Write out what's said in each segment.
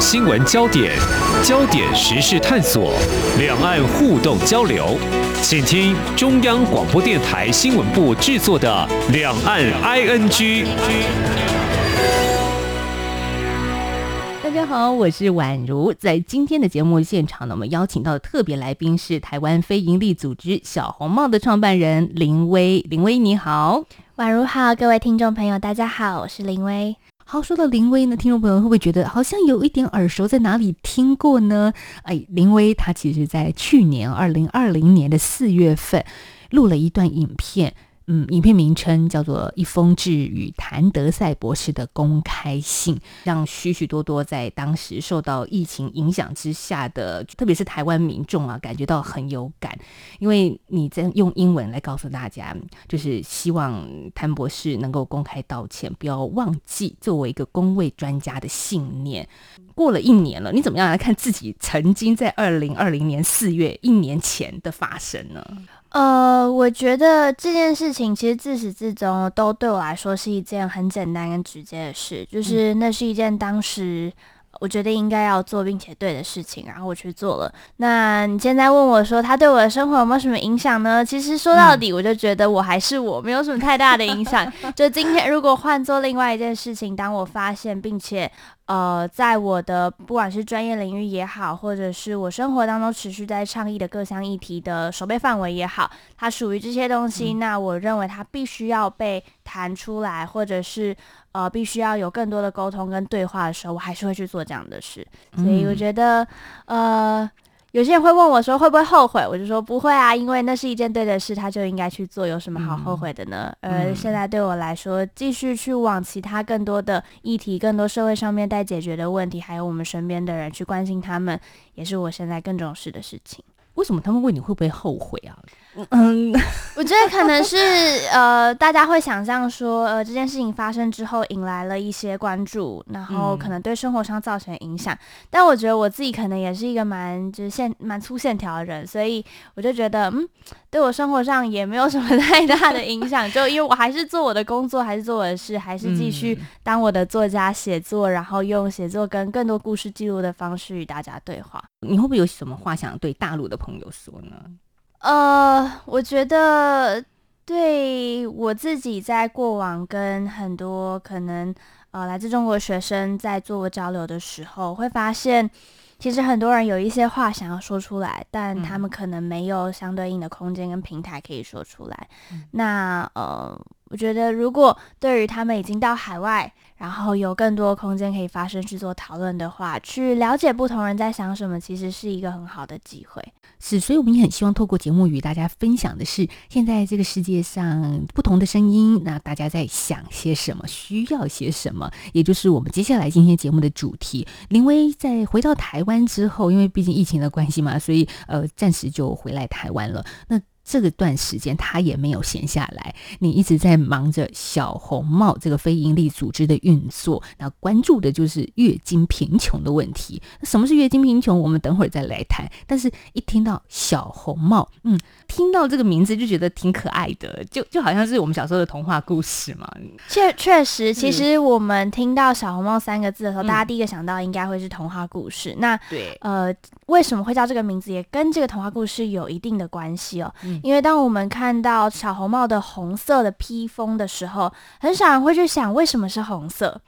岸新闻焦点，焦点时事探索，两岸互动交流，请听中央广播电台新闻部制作的《两岸 ING》。大家好，我是宛如，在今天的节目现场呢，我们邀请到的特别来宾是台湾非营利组织小红帽的创办人林威。林威你好，宛如好，各位听众朋友大家好，我是林威。好，说到林威呢，听众朋友会不会觉得好像有一点耳熟，在哪里听过呢？哎，林威他其实在去年二零二零年的四月份录了一段影片。嗯，影片名称叫做《一封致与谭德赛博士的公开信》，让许许多多在当时受到疫情影响之下的，特别是台湾民众啊，感觉到很有感。因为你在用英文来告诉大家，就是希望谭博士能够公开道歉，不要忘记作为一个公卫专家的信念。过了一年了，你怎么样来看自己曾经在二零二零年四月一年前的发生呢？呃，我觉得这件事情其实自始至终都对我来说是一件很简单跟直接的事，就是那是一件当时我觉得应该要做并且对的事情，然后我去做了。那你现在问我说他对我的生活有没有什么影响呢？其实说到底，我就觉得我还是我，没有什么太大的影响。就今天如果换做另外一件事情，当我发现并且。呃，在我的不管是专业领域也好，或者是我生活当中持续在倡议的各项议题的守备范围也好，它属于这些东西，嗯、那我认为它必须要被谈出来，或者是呃，必须要有更多的沟通跟对话的时候，我还是会去做这样的事。所以我觉得，呃。有些人会问我说会不会后悔，我就说不会啊，因为那是一件对的事，他就应该去做，有什么好后悔的呢？而、嗯、现在对我来说，继续去往其他更多的议题、更多社会上面待解决的问题，还有我们身边的人去关心他们，也是我现在更重视的事情。为什么他们问你会不会后悔啊？嗯，我觉得可能是呃，大家会想象说，呃，这件事情发生之后引来了一些关注，然后可能对生活上造成影响。嗯、但我觉得我自己可能也是一个蛮就是线蛮粗线条的人，所以我就觉得，嗯，对我生活上也没有什么 太大的影响。就因为我还是做我的工作，还是做我的事，还是继续当我的作家写作，然后用写作跟更多故事记录的方式与大家对话。你会不会有什么话想对大陆的朋友说呢？呃，我觉得对我自己在过往跟很多可能呃来自中国学生在做交流的时候，会发现其实很多人有一些话想要说出来，但他们可能没有相对应的空间跟平台可以说出来。嗯、那呃，我觉得如果对于他们已经到海外，然后有更多空间可以发声去做讨论的话，去了解不同人在想什么，其实是一个很好的机会。是，所以我们也很希望透过节目与大家分享的是，现在这个世界上不同的声音，那大家在想些什么，需要些什么，也就是我们接下来今天节目的主题。林威在回到台湾之后，因为毕竟疫情的关系嘛，所以呃暂时就回来台湾了。那这个段时间他也没有闲下来，你一直在忙着小红帽这个非营利组织的运作，那关注的就是月经贫穷的问题。那什么是月经贫穷？我们等会儿再来谈。但是一听到小红帽，嗯，听到这个名字就觉得挺可爱的，就就好像是我们小时候的童话故事嘛。确确实，其实我们听到小红帽三个字的时候，嗯、大家第一个想到应该会是童话故事。那对，呃，为什么会叫这个名字，也跟这个童话故事有一定的关系哦。嗯因为当我们看到小红帽的红色的披风的时候，很少人会去想为什么是红色。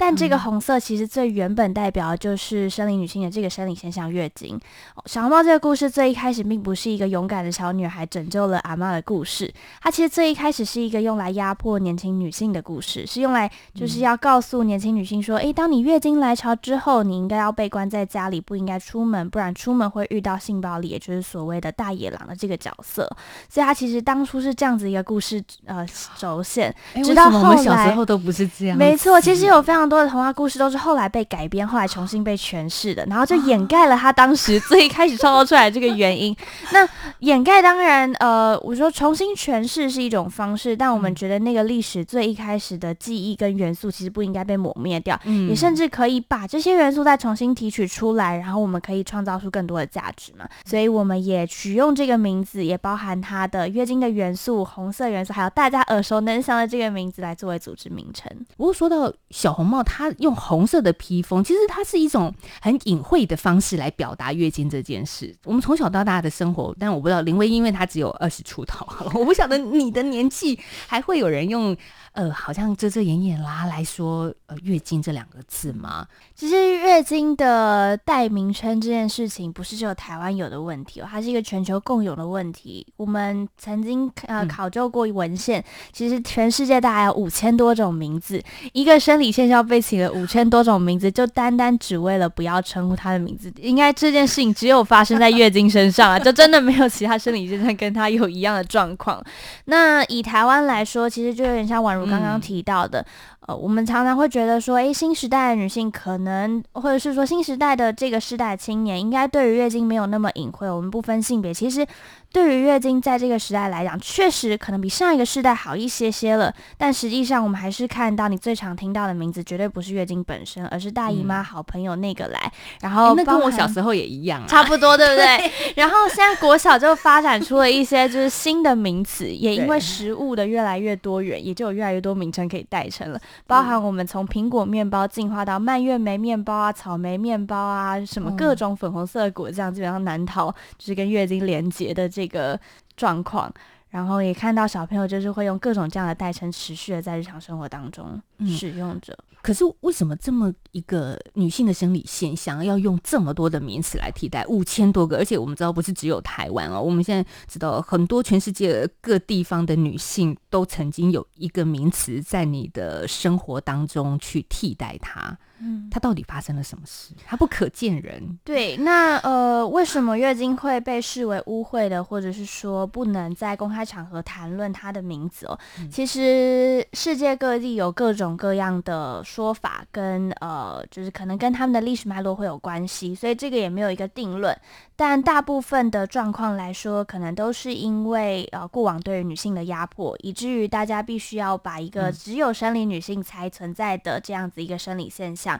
但这个红色其实最原本代表的就是生理女性的这个生理现象——月经。小红帽这个故事最一开始并不是一个勇敢的小女孩拯救了阿妈的故事，它其实最一开始是一个用来压迫年轻女性的故事，是用来就是要告诉年轻女性说：诶，当你月经来潮之后，你应该要被关在家里，不应该出门，不然出门会遇到性暴力，也就是所谓的大野狼的这个角色。所以它其实当初是这样子一个故事呃轴线，直到后来，我们小时候都不是这样。没错，其实有非常。很多的童话故事都是后来被改编，后来重新被诠释的，然后就掩盖了他当时最开始创造出来的这个原因。那掩盖当然，呃，我说重新诠释是一种方式，但我们觉得那个历史最一开始的记忆跟元素其实不应该被抹灭掉，嗯，也甚至可以把这些元素再重新提取出来，然后我们可以创造出更多的价值嘛。所以我们也取用这个名字，也包含它的月经的元素、红色元素，还有大家耳熟能详的这个名字来作为组织名称。不过说到小红帽，它用红色的披风，其实它是一种很隐晦的方式来表达月经这件事。我们从小到大的生活，但我不知道林威，因为她只有二十出头，我不晓得你的年纪还会有人用。呃，好像遮遮掩掩啦来说，呃，月经这两个字吗？其实月经的代名称这件事情，不是只有台湾有的问题哦，它是一个全球共有的问题。我们曾经呃考究过文献，嗯、其实全世界大概有五千多种名字，一个生理现象被起了五千多种名字，就单单只为了不要称呼它的名字。应该这件事情只有发生在月经身上啊，就真的没有其他生理现象跟它有一样的状况。那以台湾来说，其实就有点像宛如。刚刚提到的。呃，我们常常会觉得说，诶，新时代的女性可能，或者是说新时代的这个时代青年，应该对于月经没有那么隐晦。我们不分性别，其实对于月经，在这个时代来讲，确实可能比上一个时代好一些些了。但实际上，我们还是看到你最常听到的名字，绝对不是月经本身，而是大姨妈、好朋友那个来。然后，那跟我小时候也一样，差不多，对不对？然后现在国小就发展出了一些就是新的名词，也因为食物的越来越多元，也就有越来越多名称可以代称了。包含我们从苹果面包进化到蔓越莓面包啊、草莓面包啊，什么各种粉红色的果酱，基本上难逃就是跟月经连结的这个状况。然后也看到小朋友就是会用各种这样的代称，持续的在日常生活当中使用着。嗯，可是为什么这么一个女性的生理现象要用这么多的名词来替代？五千多个，而且我们知道不是只有台湾哦，我们现在知道很多全世界各地方的女性都曾经有一个名词在你的生活当中去替代它。嗯，它到底发生了什么事？他不可见人。对，那呃，为什么月经会被视为污秽的，或者是说不能在公开场合谈论他的名字哦？嗯、其实世界各地有各种各样的说法跟，跟呃，就是可能跟他们的历史脉络会有关系，所以这个也没有一个定论。但大部分的状况来说，可能都是因为呃过往对于女性的压迫，以至于大家必须要把一个只有生理女性才存在的这样子一个生理现象，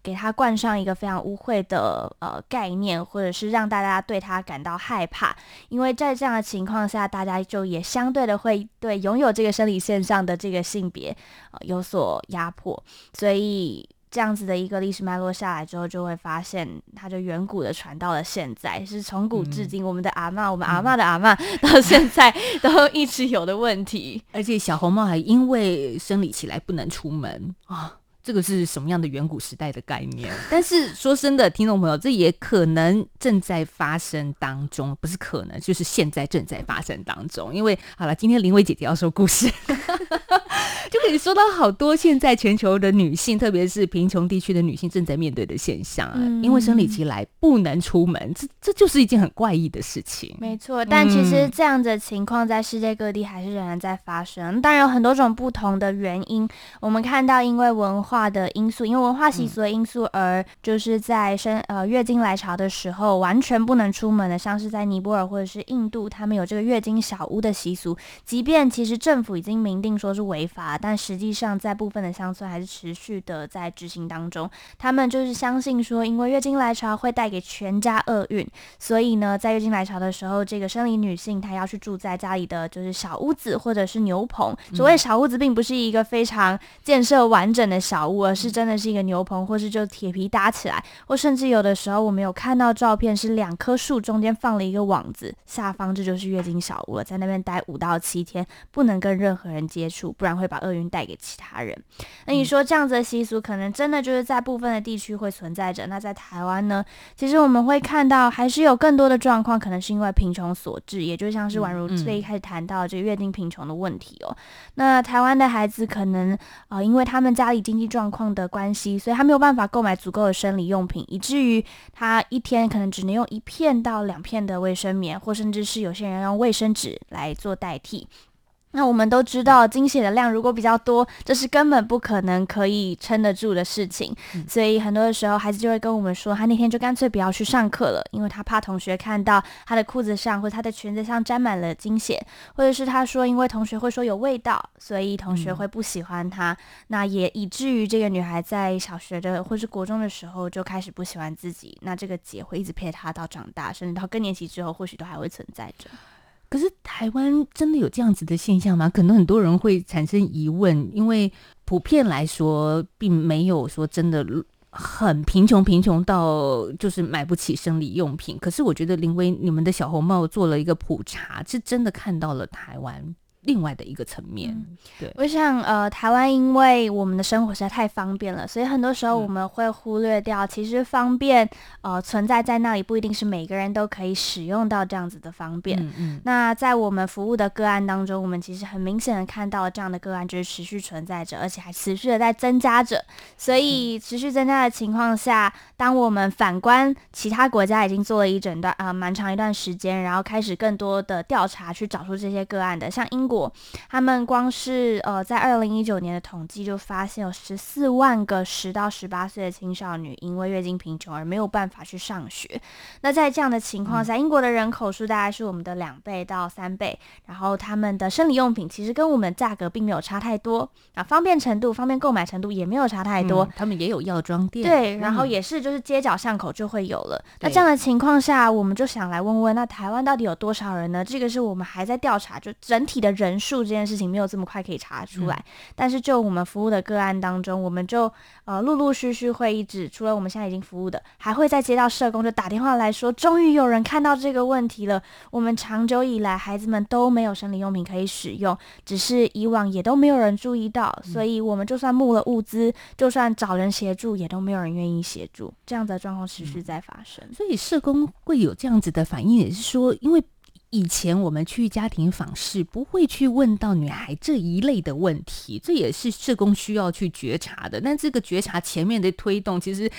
给它冠上一个非常污秽的呃概念，或者是让大家对它感到害怕。因为在这样的情况下，大家就也相对的会对拥有这个生理现象的这个性别呃有所压迫，所以。这样子的一个历史脉络下来之后，就会发现，它就远古的传到了现在，是从古至今，我们的阿嬷，我们阿嬷的阿嬷，到现在都一直有的问题。而且小红帽还因为生理起来不能出门啊。这个是什么样的远古时代的概念？但是说真的，听众朋友，这也可能正在发生当中，不是可能，就是现在正在发生当中。因为好了，今天林薇姐姐要说故事，就可以说到好多现在全球的女性，特别是贫穷地区的女性正在面对的现象啊。嗯、因为生理期来不能出门，这这就是一件很怪异的事情。没错，但其实这样的情况在世界各地还是仍然在发生，当然有很多种不同的原因。我们看到，因为文化。化的因素，因为文化习俗的因素，而就是在生呃月经来潮的时候完全不能出门的，像是在尼泊尔或者是印度，他们有这个月经小屋的习俗。即便其实政府已经明定说是违法，但实际上在部分的乡村还是持续的在执行当中。他们就是相信说，因为月经来潮会带给全家厄运，所以呢，在月经来潮的时候，这个生理女性她要去住在家里的就是小屋子或者是牛棚。所谓小屋子，并不是一个非常建设完整的小屋。而是真的是一个牛棚，或是就铁皮搭起来，或甚至有的时候我们有看到照片，是两棵树中间放了一个网子，下方这就是月经小屋了，在那边待五到七天，不能跟任何人接触，不然会把厄运带给其他人。那你说这样子的习俗，可能真的就是在部分的地区会存在着。那在台湾呢？其实我们会看到，还是有更多的状况，可能是因为贫穷所致，也就像是宛如最一开始谈到这个月经贫穷的问题哦。那台湾的孩子可能啊、呃，因为他们家里经济状况的关系，所以他没有办法购买足够的生理用品，以至于他一天可能只能用一片到两片的卫生棉，或甚至是有些人用卫生纸来做代替。那我们都知道，经血的量如果比较多，这是根本不可能可以撑得住的事情。嗯、所以很多的时候，孩子就会跟我们说，他那天就干脆不要去上课了，因为他怕同学看到他的裤子上或者他的裙子上沾满了经血，或者是他说，因为同学会说有味道，所以同学会不喜欢他。嗯、那也以至于这个女孩在小学的或是国中的时候就开始不喜欢自己。那这个结会一直陪她到长大，甚至到更年期之后，或许都还会存在着。可是台湾真的有这样子的现象吗？可能很多人会产生疑问，因为普遍来说，并没有说真的很贫穷，贫穷到就是买不起生理用品。可是我觉得林威，你们的小红帽做了一个普查，是真的看到了台湾。另外的一个层面，嗯、对，我想，呃，台湾因为我们的生活实在太方便了，所以很多时候我们会忽略掉，其实方便，呃，存在在那里不一定是每个人都可以使用到这样子的方便。嗯嗯。那在我们服务的个案当中，我们其实很明显的看到这样的个案就是持续存在着，而且还持续的在增加着。所以持续增加的情况下，当我们反观其他国家已经做了一整段啊、呃、蛮长一段时间，然后开始更多的调查去找出这些个案的，像英国。他们光是呃，在二零一九年的统计就发现有十四万个十到十八岁的青少女因为月经贫穷而没有办法去上学。那在这样的情况下，英国的人口数大概是我们的两倍到三倍，然后他们的生理用品其实跟我们价格并没有差太多啊，方便程度、方便购买程度也没有差太多。嗯、他们也有药妆店，对，然后也是就是街角巷口就会有了。嗯、那这样的情况下，我们就想来问问，那台湾到底有多少人呢？这个是我们还在调查，就整体的人。数这件事情没有这么快可以查出来，嗯、但是就我们服务的个案当中，我们就呃陆陆续续会一直，除了我们现在已经服务的，还会再接到社工就打电话来说，终于有人看到这个问题了。我们长久以来孩子们都没有生理用品可以使用，只是以往也都没有人注意到，所以我们就算募了物资，就算找人协助，也都没有人愿意协助，这样的状况持续在发生。嗯、所以社工会有这样子的反应，也是说因为。以前我们去家庭访视，不会去问到女孩这一类的问题，这也是社工需要去觉察的。但这个觉察前面的推动，其实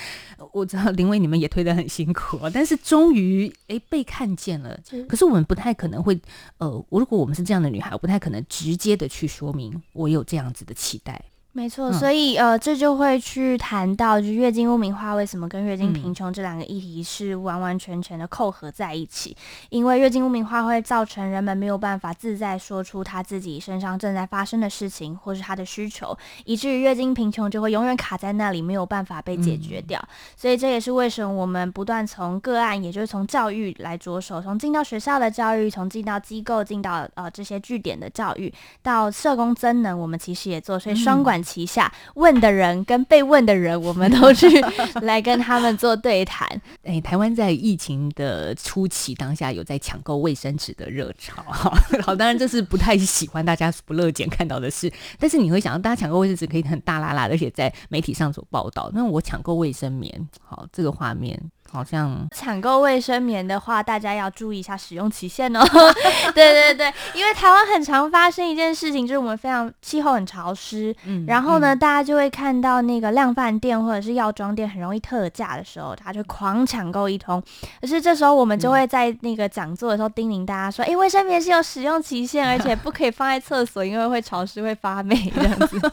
我知道玲葳你们也推得很辛苦，但是终于诶被看见了。可是我们不太可能会，呃，如果我们是这样的女孩，我不太可能直接的去说明我有这样子的期待。没错，所以呃，这就会去谈到，就是月经污名化为什么跟月经贫穷这两个议题是完完全全的扣合在一起？因为月经污名化会造成人们没有办法自在说出他自己身上正在发生的事情，或是他的需求，以至于月经贫穷就会永远卡在那里，没有办法被解决掉。所以这也是为什么我们不断从个案，也就是从教育来着手，从进到学校的教育，从进到机构，进到呃这些据点的教育，到社工增能，我们其实也做，所以双管。旗下问的人跟被问的人，我们都去 来跟他们做对谈。哎，台湾在疫情的初期当下有在抢购卫生纸的热潮，好，当然这是不太喜欢大家不乐见看到的事。但是你会想到，大家抢购卫生纸可以很大剌剌，而且在媒体上所报道。那我抢购卫生棉，好，这个画面。好像抢购卫生棉的话，大家要注意一下使用期限哦。对对对，因为台湾很常发生一件事情，就是我们非常气候很潮湿，嗯，然后呢，嗯、大家就会看到那个量贩店或者是药妆店很容易特价的时候，他就狂抢购一通。可是这时候我们就会在那个讲座的时候叮咛大家说：“哎、嗯，卫生棉是有使用期限，而且不可以放在厕所，因为会潮湿会发霉这样子。”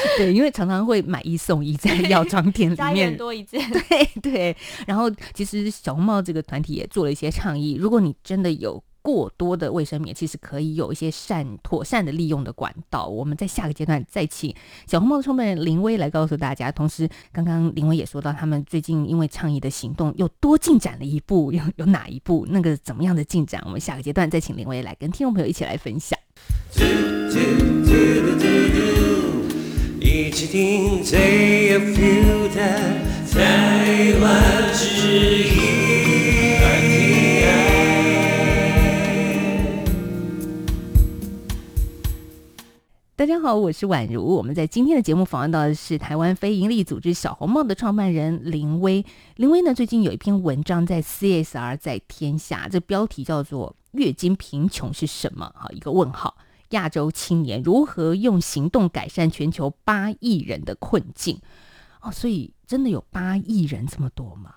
对，因为常常会买一送一在药妆店里面，多一件。对对，然后。其实小红帽这个团体也做了一些倡议，如果你真的有过多的卫生棉，其实可以有一些善妥善的利用的管道。我们在下个阶段再请小红帽的创办人林威来告诉大家。同时，刚刚林威也说到，他们最近因为倡议的行动又多进展了一步，有有哪一步？那个怎么样的进展？我们下个阶段再请林威来跟听众朋友一起来分享。一起听最有 feel 的台湾之音。大家好，我是宛如。我们在今天的节目访问到的是台湾非营利组织小红帽的创办人林威。林威呢，最近有一篇文章在 CSR 在天下，这标题叫做“月经贫穷是什么？”哈，一个问号。亚洲青年如何用行动改善全球八亿人的困境？哦，所以。真的有八亿人这么多吗？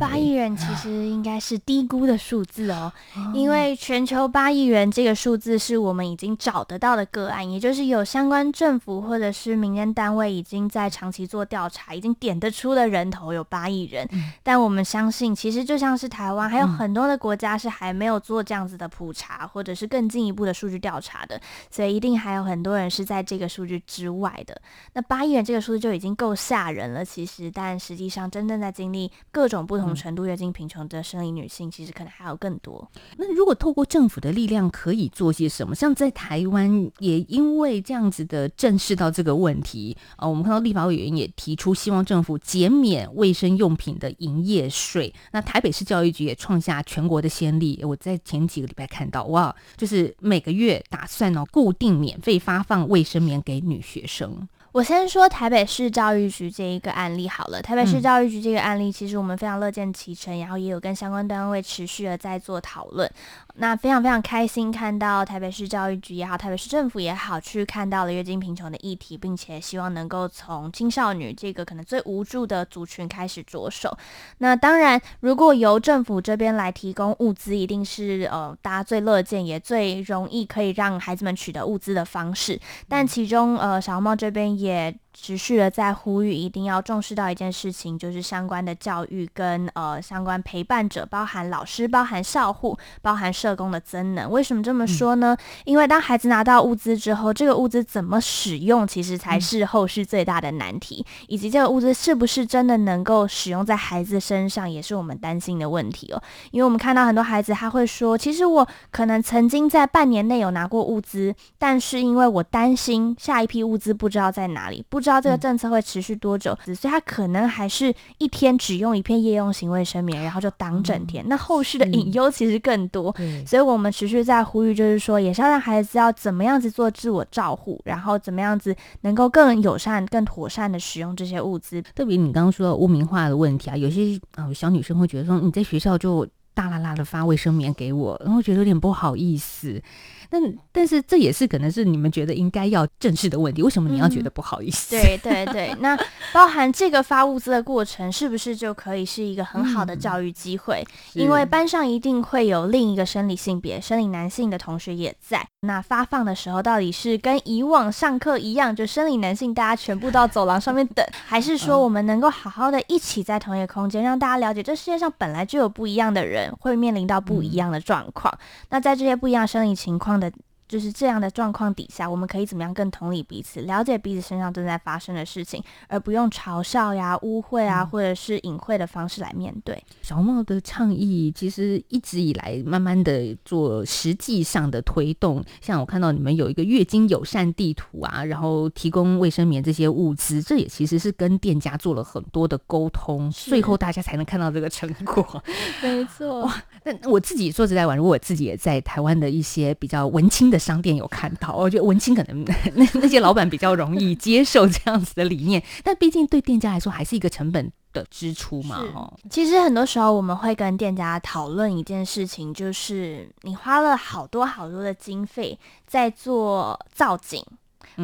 八亿人其实应该是低估的数字哦，因为全球八亿人这个数字是我们已经找得到的个案，也就是有相关政府或者是民间单位已经在长期做调查，已经点得出的人头有八亿人。但我们相信，其实就像是台湾，还有很多的国家是还没有做这样子的普查，或者是更进一步的数据调查的，所以一定还有很多人是在这个数据之外的。那八亿人这个数字就已经够吓人了，其实。但实际上真正在经历各种不同程度月经贫穷的生理女性，其实可能还有更多。那如果透过政府的力量，可以做些什么？像在台湾，也因为这样子的正视到这个问题啊，我们看到立法委员也提出希望政府减免卫生用品的营业税。那台北市教育局也创下全国的先例，我在前几个礼拜看到，哇，就是每个月打算哦固定免费发放卫生棉给女学生。我先说台北市教育局这一个案例好了。台北市教育局这个案例，其实我们非常乐见其成，然后也有跟相关单位持续的在做讨论。那非常非常开心看到台北市教育局也好，台北市政府也好，去看到了月经贫穷的议题，并且希望能够从青少女这个可能最无助的族群开始着手。那当然，如果由政府这边来提供物资，一定是呃大家最乐见也最容易可以让孩子们取得物资的方式。但其中呃小红帽这边。也 持续的在呼吁，一定要重视到一件事情，就是相关的教育跟呃相关陪伴者，包含老师、包含校护、包含社工的增能。为什么这么说呢？嗯、因为当孩子拿到物资之后，这个物资怎么使用，其实才是后续最大的难题，嗯、以及这个物资是不是真的能够使用在孩子身上，也是我们担心的问题哦。因为我们看到很多孩子他会说，其实我可能曾经在半年内有拿过物资，但是因为我担心下一批物资不知道在哪里，不知道这个政策会持续多久，嗯、所以他可能还是一天只用一片夜用型卫生棉，然后就挡整天。嗯、那后续的隐忧其实更多，嗯、所以我们持续在呼吁，就是说，也是要让孩子要怎么样子做自我照护，然后怎么样子能够更友善、更妥善的使用这些物资。特别你刚刚说的污名化的问题啊，有些啊、呃、小女生会觉得说，你在学校就大啦啦的发卫生棉给我，然后觉得有点不好意思。但但是这也是可能是你们觉得应该要正视的问题。为什么你要觉得不好意思？嗯、对对对，那包含这个发物资的过程，是不是就可以是一个很好的教育机会？嗯、因为班上一定会有另一个生理性别、生理男性的同学也在。那发放的时候，到底是跟以往上课一样，就生理男性大家全部到走廊上面等，还是说我们能够好好的一起在同一个空间，让大家了解这世界上本来就有不一样的人，会面临到不一样的状况？嗯、那在这些不一样生理情况的。就是这样的状况底下，我们可以怎么样更同理彼此，了解彼此身上正在发生的事情，而不用嘲笑呀、污秽啊，或者是隐晦的方式来面对。小红帽的倡议其实一直以来慢慢的做实际上的推动，像我看到你们有一个月经友善地图啊，然后提供卫生棉这些物资，这也其实是跟店家做了很多的沟通，最后大家才能看到这个成果。没错。哇，那我自己说实在话，如果我自己也在台湾的一些比较文青的。商店有看到，我觉得文青可能 那那些老板比较容易接受这样子的理念，但毕竟对店家来说还是一个成本的支出嘛。哦，其实很多时候我们会跟店家讨论一件事情，就是你花了好多好多的经费在做造景，嗯、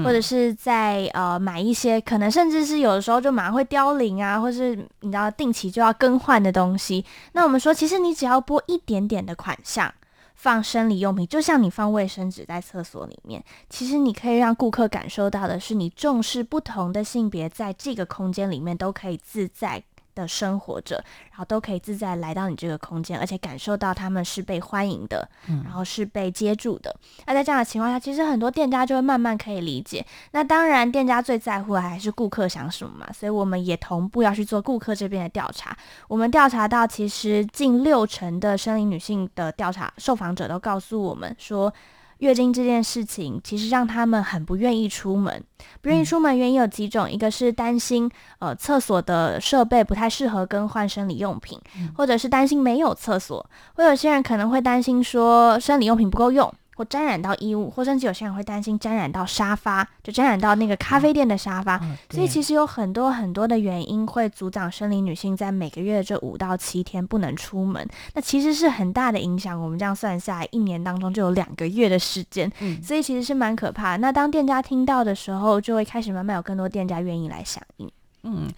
或者是在呃买一些可能甚至是有的时候就马上会凋零啊，或是你知道定期就要更换的东西。那我们说，其实你只要拨一点点的款项。放生理用品，就像你放卫生纸在厕所里面，其实你可以让顾客感受到的是，你重视不同的性别在这个空间里面都可以自在的生活着，然后都可以自在来到你这个空间，而且感受到他们是被欢迎的，嗯、然后是被接住的。那在这样的情况下，其实很多店家就会慢慢可以理解。那当然，店家最在乎的还是顾客想什么嘛，所以我们也同步要去做顾客这边的调查。我们调查到，其实近六成的生理女性的调查受访者都告诉我们说，月经这件事情，其实让他们很不愿意出门。不愿意出门原因有几种，一个是担心呃厕所的设备不太适合更换生理用品，或者是担心没有厕所，或有些人可能会担心说生理用品不够用。或沾染到衣物，或甚至有些人会担心沾染到沙发，就沾染到那个咖啡店的沙发。嗯、所以其实有很多很多的原因会阻挡生理女性在每个月这五到七天不能出门。那其实是很大的影响。我们这样算下来，一年当中就有两个月的时间，嗯、所以其实是蛮可怕的。那当店家听到的时候，就会开始慢慢有更多店家愿意来响应。嗯，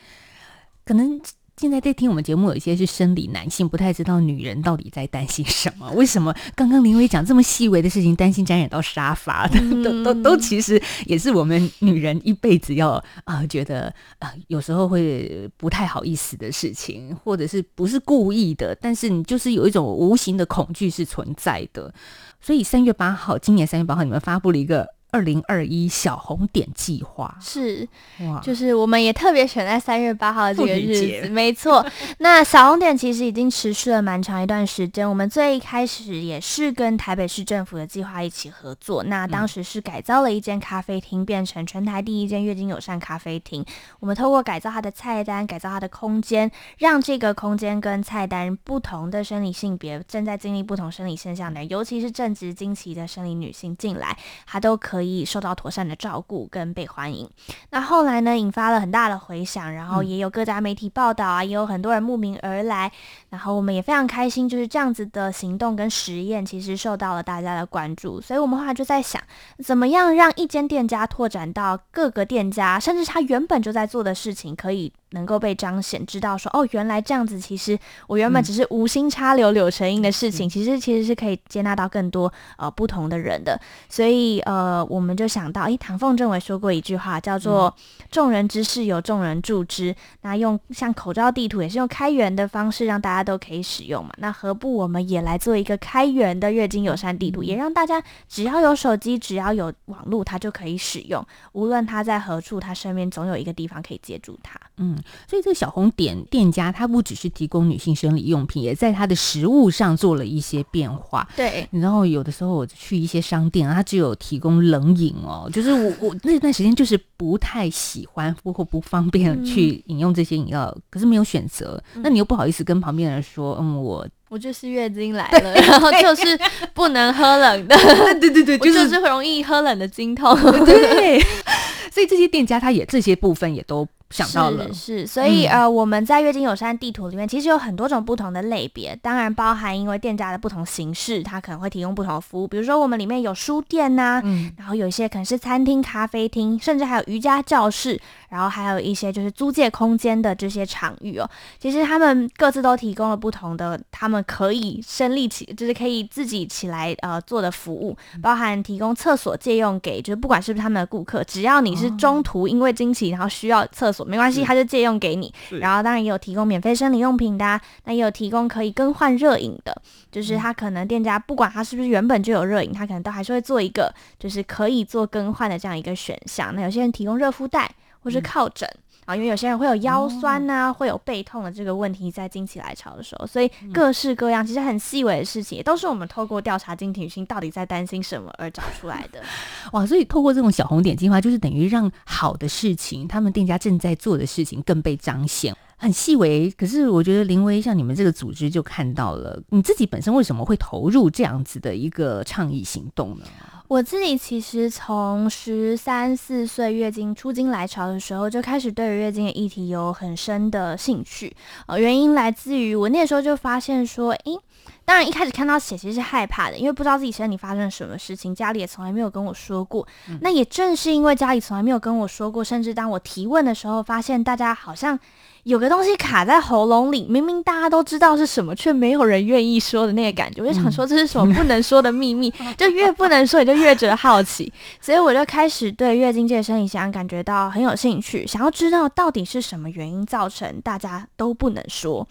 可能。现在在听我们节目，有一些是生理男性，不太知道女人到底在担心什么。为什么刚刚林葳讲这么细微的事情，担心沾染到沙发的，都都都其实也是我们女人一辈子要啊、呃，觉得啊、呃，有时候会不太好意思的事情，或者是不是故意的，但是你就是有一种无形的恐惧是存在的。所以三月八号，今年三月八号，你们发布了一个。二零二一小红点计划是，哇，就是我们也特别选在三月八号这个日子，没错。那小红点其实已经持续了蛮长一段时间，我们最一开始也是跟台北市政府的计划一起合作，那当时是改造了一间咖啡厅，变成全台第一间月经友善咖啡厅。我们透过改造它的菜单，改造它的空间，让这个空间跟菜单不同的生理性别正在经历不同生理现象的，尤其是正值经期的生理女性进来，她都可以。可以受到妥善的照顾跟被欢迎。那后来呢，引发了很大的回响，然后也有各家媒体报道啊，也有很多人慕名而来。然后我们也非常开心，就是这样子的行动跟实验，其实受到了大家的关注。所以我们后来就在想，怎么样让一间店家拓展到各个店家，甚至他原本就在做的事情，可以。能够被彰显，知道说哦，原来这样子，其实我原本只是无心插柳柳成荫的事情，嗯、其实其实是可以接纳到更多呃不同的人的。所以呃，我们就想到，诶，唐凤政委说过一句话，叫做“众人之事有众人助之”。那用像口罩地图也是用开源的方式让大家都可以使用嘛。那何不我们也来做一个开源的月经友善地图，也让大家只要有手机，只要有网络，它就可以使用。无论他在何处，他身边总有一个地方可以接住他。嗯。所以这个小红点店家，它不只是提供女性生理用品，也在它的食物上做了一些变化。对，然后有的时候我去一些商店，它只有提供冷饮哦，就是我我那段时间就是不太喜欢或或不方便去饮用这些饮料，嗯、可是没有选择。那你又不好意思跟旁边人说，嗯，我我就是月经来了，然后就是不能喝冷的。对对对，就是容易喝冷的经痛。对，所以这些店家他也这些部分也都。想到了。是，是，所以、嗯、呃，我们在月经友善地图里面其实有很多种不同的类别，当然包含因为店家的不同形式，它可能会提供不同的服务。比如说我们里面有书店呐、啊，嗯、然后有一些可能是餐厅、咖啡厅，甚至还有瑜伽教室，然后还有一些就是租借空间的这些场域哦。其实他们各自都提供了不同的，他们可以身立起，就是可以自己起来呃做的服务，包含提供厕所借用给，就是不管是不是他们的顾客，只要你是中途因为经期然后需要厕所。没关系，他就借用给你。然后当然也有提供免费生理用品的啊，那也有提供可以更换热饮的，就是他可能店家不管他是不是原本就有热饮，他可能都还是会做一个就是可以做更换的这样一个选项。那有些人提供热敷袋或是靠枕。嗯啊，因为有些人会有腰酸呐、啊，哦、会有背痛的这个问题，在经期来潮的时候，所以各式各样其实很细微的事情，也都是我们透过调查经期女性到底在担心什么而找出来的。哇，所以透过这种小红点计划，就是等于让好的事情，他们店家正在做的事情更被彰显，很细微。可是我觉得林威像你们这个组织就看到了，你自己本身为什么会投入这样子的一个倡议行动呢？我自己其实从十三四岁月经初经来潮的时候，就开始对于月经的议题有很深的兴趣。呃，原因来自于我那时候就发现说，诶，当然一开始看到血其实是害怕的，因为不知道自己身体发生了什么事情，家里也从来没有跟我说过。嗯、那也正是因为家里从来没有跟我说过，甚至当我提问的时候，发现大家好像。有个东西卡在喉咙里，明明大家都知道是什么，却没有人愿意说的那个感觉，我就想说这是什么不能说的秘密，就越不能说，你就越觉得好奇，所以我就开始对月经界生理现象感觉到很有兴趣，想要知道到底是什么原因造成大家都不能说。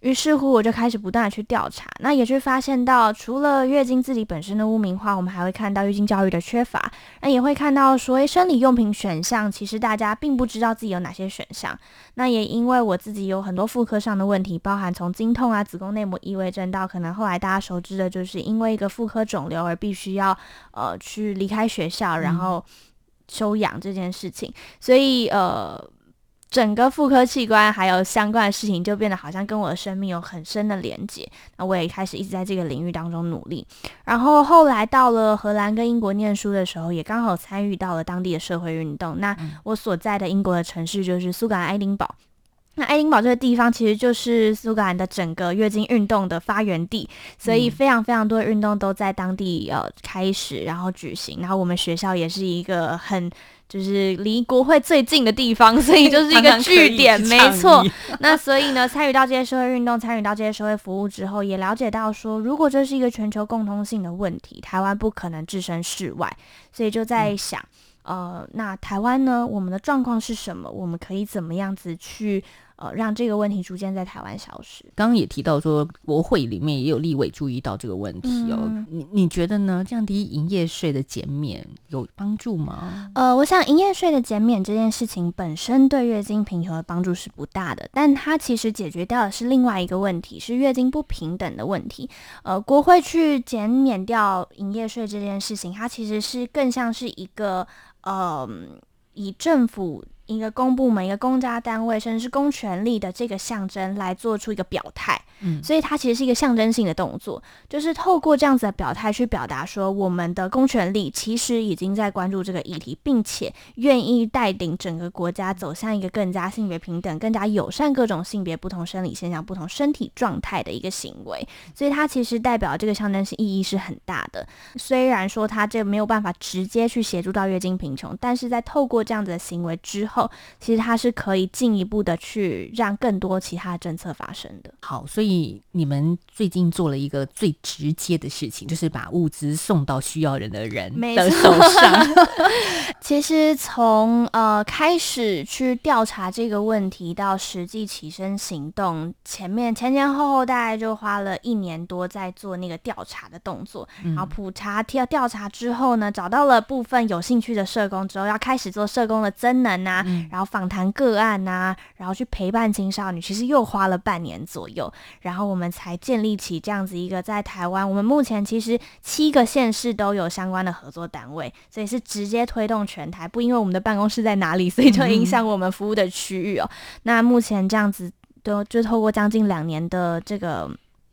于是乎，我就开始不断的去调查，那也去发现到，除了月经自己本身的污名化，我们还会看到月经教育的缺乏，那也会看到说，诶，生理用品选项其实大家并不知道自己有哪些选项。那也因为我自己有很多妇科上的问题，包含从经痛啊、子宫内膜异位症到可能后来大家熟知的，就是因为一个妇科肿瘤而必须要呃去离开学校，然后休养这件事情，所以呃。整个妇科器官还有相关的事情，就变得好像跟我的生命有很深的连接。那我也开始一直在这个领域当中努力。然后后来到了荷兰跟英国念书的时候，也刚好参与到了当地的社会运动。那我所在的英国的城市就是苏格兰爱丁堡。那爱丁堡这个地方其实就是苏格兰的整个月经运动的发源地，所以非常非常多的运动都在当地呃开始，然后举行。然后我们学校也是一个很。就是离国会最近的地方，所以就 是一个据点，没错。那所以呢，参与到这些社会运动，参与到这些社会服务之后，也了解到说，如果这是一个全球共通性的问题，台湾不可能置身事外。所以就在想，嗯、呃，那台湾呢，我们的状况是什么？我们可以怎么样子去呃让这个问题逐渐在台湾消失。刚刚也提到说，国会里面也有立委注意到这个问题哦。嗯、你你觉得呢？降低营业税的减免有帮助吗？呃，我想营业税的减免这件事情本身对月经贫穷的帮助是不大的，但它其实解决掉的是另外一个问题，是月经不平等的问题。呃，国会去减免掉营业税这件事情，它其实是更像是一个呃，以政府。一个公部门、一个公家单位，甚至是公权力的这个象征来做出一个表态，嗯，所以它其实是一个象征性的动作，就是透过这样子的表态去表达说，我们的公权力其实已经在关注这个议题，并且愿意带领整个国家走向一个更加性别平等、更加友善各种性别不同生理现象、不同身体状态的一个行为，所以它其实代表这个象征性意义是很大的。虽然说它这没有办法直接去协助到月经贫穷，但是在透过这样子的行为之后。其实它是可以进一步的去让更多其他政策发生的。好，所以你们最近做了一个最直接的事情，就是把物资送到需要人的人的手上。其实从呃开始去调查这个问题到实际起身行动，前面前前后后大概就花了一年多在做那个调查的动作。嗯、然后普查调调查之后呢，找到了部分有兴趣的社工之后，要开始做社工的增能啊，嗯、然后。访谈个案呐、啊，然后去陪伴青少女，其实又花了半年左右，然后我们才建立起这样子一个在台湾，我们目前其实七个县市都有相关的合作单位，所以是直接推动全台，不因为我们的办公室在哪里，所以就影响我们服务的区域哦。嗯、那目前这样子都就透过将近两年的这个。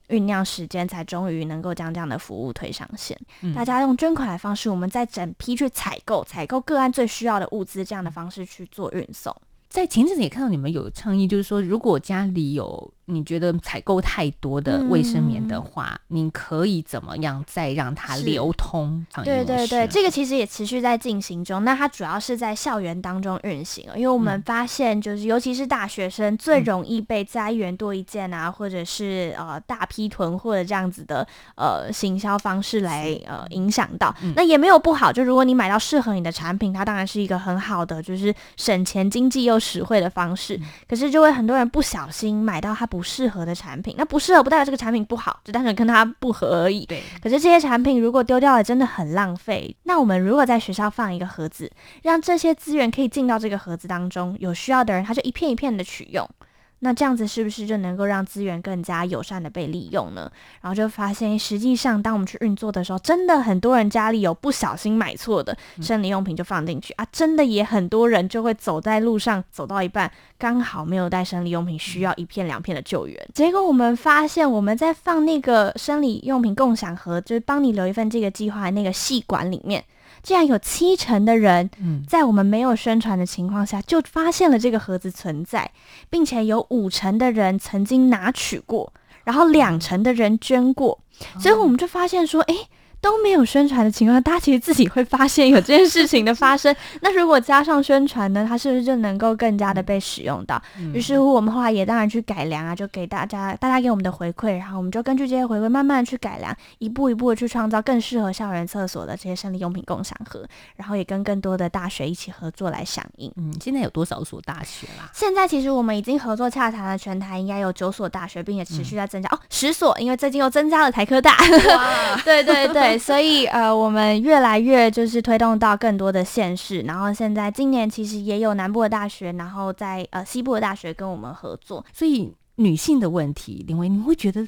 酝酿时间，才终于能够将这样的服务推上线。嗯、大家用捐款的方式，我们再整批去采购，采购个案最需要的物资，这样的方式去做运送。在前阵子也看到你们有倡议，就是说，如果家里有。你觉得采购太多的卫生棉的话，嗯、你可以怎么样再让它流通？对对对，这个其实也持续在进行中。那它主要是在校园当中运行，因为我们发现，就是尤其是大学生最容易被在一元多一件啊，嗯、或者是呃大批囤货的这样子的呃行销方式来呃影响到。嗯、那也没有不好，就如果你买到适合你的产品，它当然是一个很好的，就是省钱、经济又实惠的方式。嗯、可是就会很多人不小心买到它不。不适合的产品，那不适合不代表这个产品不好，就单纯跟它不合而已。对。可是这些产品如果丢掉了，真的很浪费。那我们如果在学校放一个盒子，让这些资源可以进到这个盒子当中，有需要的人他就一片一片的取用。那这样子是不是就能够让资源更加友善的被利用呢？然后就发现，实际上当我们去运作的时候，真的很多人家里有不小心买错的生理用品就放进去、嗯、啊，真的也很多人就会走在路上走到一半，刚好没有带生理用品，需要一片两片的救援。结果我们发现，我们在放那个生理用品共享盒，就是帮你留一份这个计划那个细管里面。竟然有七成的人，在我们没有宣传的情况下，就发现了这个盒子存在，并且有五成的人曾经拿取过，然后两成的人捐过，所以我们就发现说，诶。都没有宣传的情况下，大家其实自己会发现有这件事情的发生。那如果加上宣传呢，它是不是就能够更加的被使用到？嗯、于是乎，我们后来也当然去改良啊，就给大家，大家给我们的回馈，然后我们就根据这些回馈，慢慢的去改良，一步一步的去创造更适合校园厕所的这些生理用品共享盒，然后也跟更多的大学一起合作来响应。嗯，现在有多少所大学啦？现在其实我们已经合作洽谈了全台应该有九所大学，并且持续在增加、嗯、哦，十所，因为最近又增加了台科大。对，对对对，所以呃。呃，我们越来越就是推动到更多的县市，然后现在今年其实也有南部的大学，然后在呃西部的大学跟我们合作。所以女性的问题，林薇，你会觉得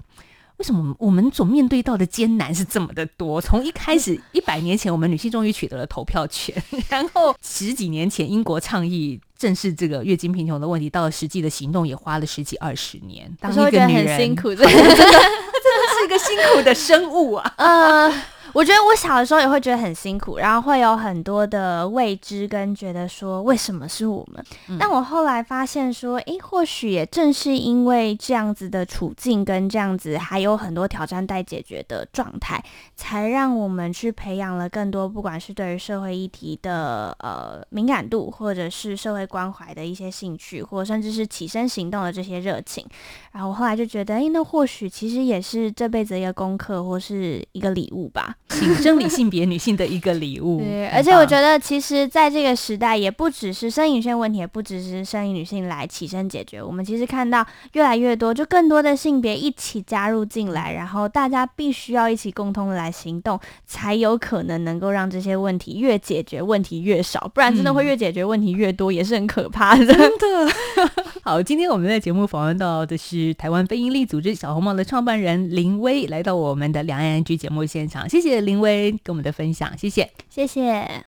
为什么我们所面对到的艰难是这么的多？从一开始 一百年前，我们女性终于取得了投票权，然后十几年前英国倡议正视这个月经贫穷的问题，到了实际的行动也花了十几二十年。当一个女人很辛苦，真的真的是一个辛苦的生物啊。呃。我觉得我小的时候也会觉得很辛苦，然后会有很多的未知跟觉得说为什么是我们？嗯、但我后来发现说，诶，或许也正是因为这样子的处境跟这样子还有很多挑战待解决的状态，才让我们去培养了更多，不管是对于社会议题的呃敏感度，或者是社会关怀的一些兴趣，或甚至是起身行动的这些热情。然后我后来就觉得，诶，那或许其实也是这辈子一个功课，或是一个礼物吧。性生理性别女性的一个礼物。对，而且我觉得，其实在这个时代，也不只是生理性问题，也不只是生理女性来起身解决。我们其实看到越来越多，就更多的性别一起加入进来，然后大家必须要一起共同的来行动，才有可能能够让这些问题越解决问题越少，不然真的会越解决问题越多，也是很可怕的。真的。好，今天我们在节目访问到的是台湾非营利组织小红帽的创办人林薇，来到我们的两岸 ING 节目现场，谢谢谢林威跟我们的分享，谢谢，谢谢。